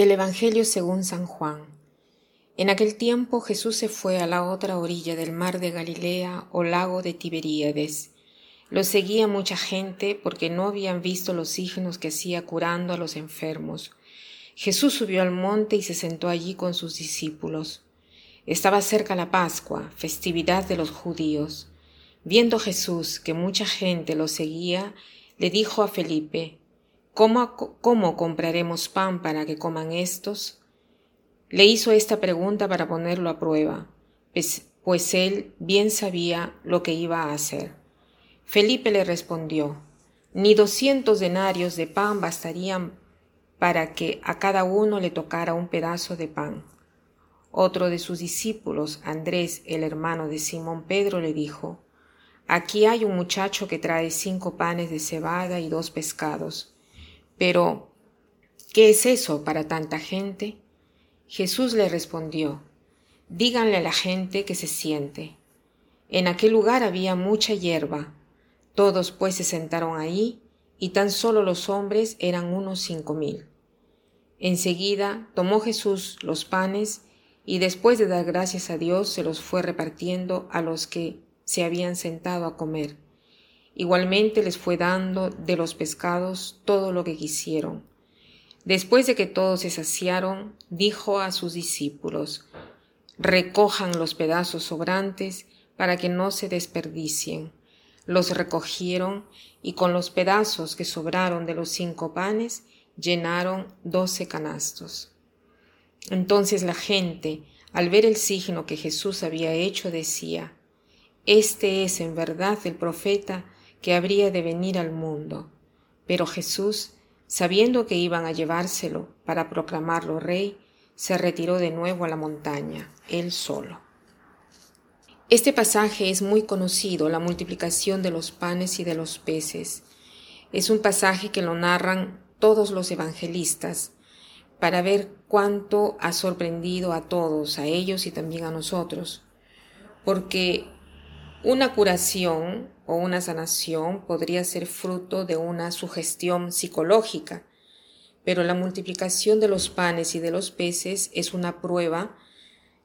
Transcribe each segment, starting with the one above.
Del Evangelio según San Juan. En aquel tiempo Jesús se fue a la otra orilla del mar de Galilea o lago de Tiberíades. Lo seguía mucha gente porque no habían visto los signos que hacía curando a los enfermos. Jesús subió al monte y se sentó allí con sus discípulos. Estaba cerca la Pascua, festividad de los judíos. Viendo Jesús que mucha gente lo seguía, le dijo a Felipe, ¿Cómo, compraremos pan para que coman estos? Le hizo esta pregunta para ponerlo a prueba, pues, pues él bien sabía lo que iba a hacer. Felipe le respondió, ni doscientos denarios de pan bastarían para que a cada uno le tocara un pedazo de pan. Otro de sus discípulos, Andrés, el hermano de Simón Pedro, le dijo, Aquí hay un muchacho que trae cinco panes de cebada y dos pescados. Pero, ¿qué es eso para tanta gente? Jesús le respondió, díganle a la gente que se siente. En aquel lugar había mucha hierba. Todos pues se sentaron ahí, y tan solo los hombres eran unos cinco mil. Enseguida tomó Jesús los panes y después de dar gracias a Dios se los fue repartiendo a los que se habían sentado a comer Igualmente les fue dando de los pescados todo lo que quisieron. Después de que todos se saciaron, dijo a sus discípulos, recojan los pedazos sobrantes para que no se desperdicien. Los recogieron y con los pedazos que sobraron de los cinco panes llenaron doce canastos. Entonces la gente, al ver el signo que Jesús había hecho, decía, Este es en verdad el profeta que habría de venir al mundo. Pero Jesús, sabiendo que iban a llevárselo para proclamarlo rey, se retiró de nuevo a la montaña, él solo. Este pasaje es muy conocido, la multiplicación de los panes y de los peces. Es un pasaje que lo narran todos los evangelistas para ver cuánto ha sorprendido a todos, a ellos y también a nosotros, porque una curación o una sanación podría ser fruto de una sugestión psicológica, pero la multiplicación de los panes y de los peces es una prueba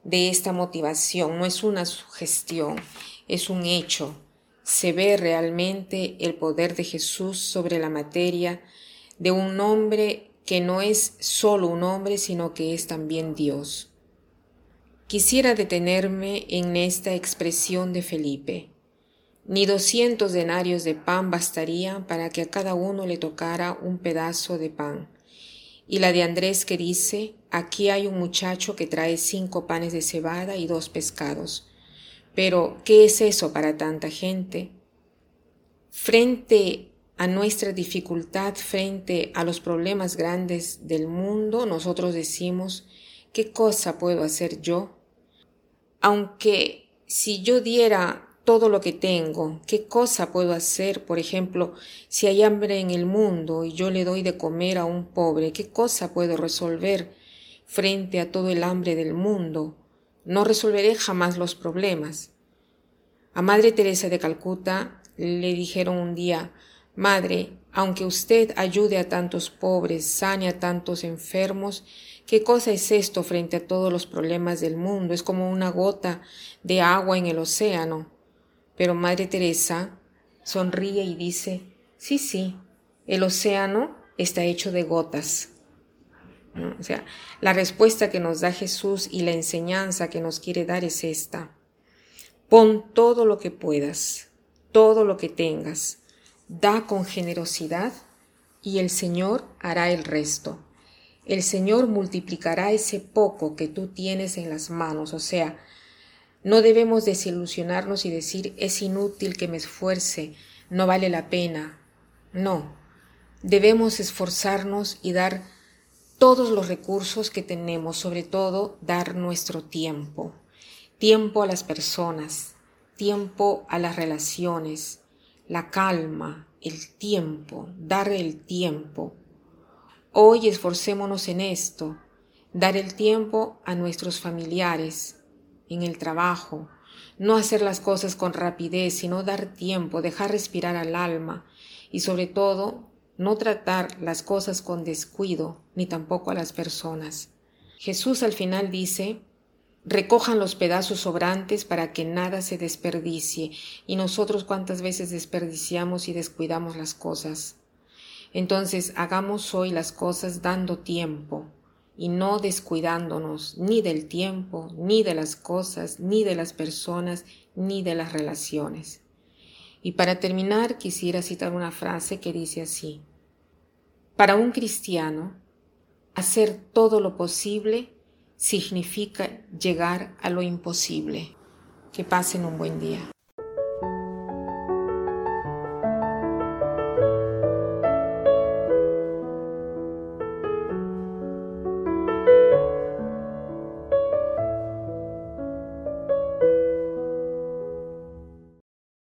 de esta motivación, no es una sugestión, es un hecho. Se ve realmente el poder de Jesús sobre la materia de un hombre que no es solo un hombre, sino que es también Dios. Quisiera detenerme en esta expresión de Felipe. Ni doscientos denarios de pan bastarían para que a cada uno le tocara un pedazo de pan. Y la de Andrés que dice, aquí hay un muchacho que trae cinco panes de cebada y dos pescados. Pero, ¿qué es eso para tanta gente? Frente a nuestra dificultad, frente a los problemas grandes del mundo, nosotros decimos, ¿qué cosa puedo hacer yo? aunque si yo diera todo lo que tengo, ¿qué cosa puedo hacer? Por ejemplo, si hay hambre en el mundo y yo le doy de comer a un pobre, ¿qué cosa puedo resolver frente a todo el hambre del mundo? No resolveré jamás los problemas. A Madre Teresa de Calcuta le dijeron un día, Madre, aunque usted ayude a tantos pobres, sane a tantos enfermos, ¿qué cosa es esto frente a todos los problemas del mundo? Es como una gota de agua en el océano. Pero Madre Teresa sonríe y dice, sí, sí, el océano está hecho de gotas. O sea, la respuesta que nos da Jesús y la enseñanza que nos quiere dar es esta. Pon todo lo que puedas, todo lo que tengas Da con generosidad y el Señor hará el resto. El Señor multiplicará ese poco que tú tienes en las manos. O sea, no debemos desilusionarnos y decir es inútil que me esfuerce, no vale la pena. No, debemos esforzarnos y dar todos los recursos que tenemos, sobre todo dar nuestro tiempo. Tiempo a las personas, tiempo a las relaciones, la calma, el tiempo, dar el tiempo. Hoy esforcémonos en esto, dar el tiempo a nuestros familiares, en el trabajo, no hacer las cosas con rapidez, sino dar tiempo, dejar respirar al alma y sobre todo no tratar las cosas con descuido, ni tampoco a las personas. Jesús al final dice, recojan los pedazos sobrantes para que nada se desperdicie, y nosotros cuántas veces desperdiciamos y descuidamos las cosas. Entonces hagamos hoy las cosas dando tiempo y no descuidándonos ni del tiempo, ni de las cosas, ni de las personas, ni de las relaciones. Y para terminar quisiera citar una frase que dice así, para un cristiano, hacer todo lo posible significa llegar a lo imposible. Que pasen un buen día.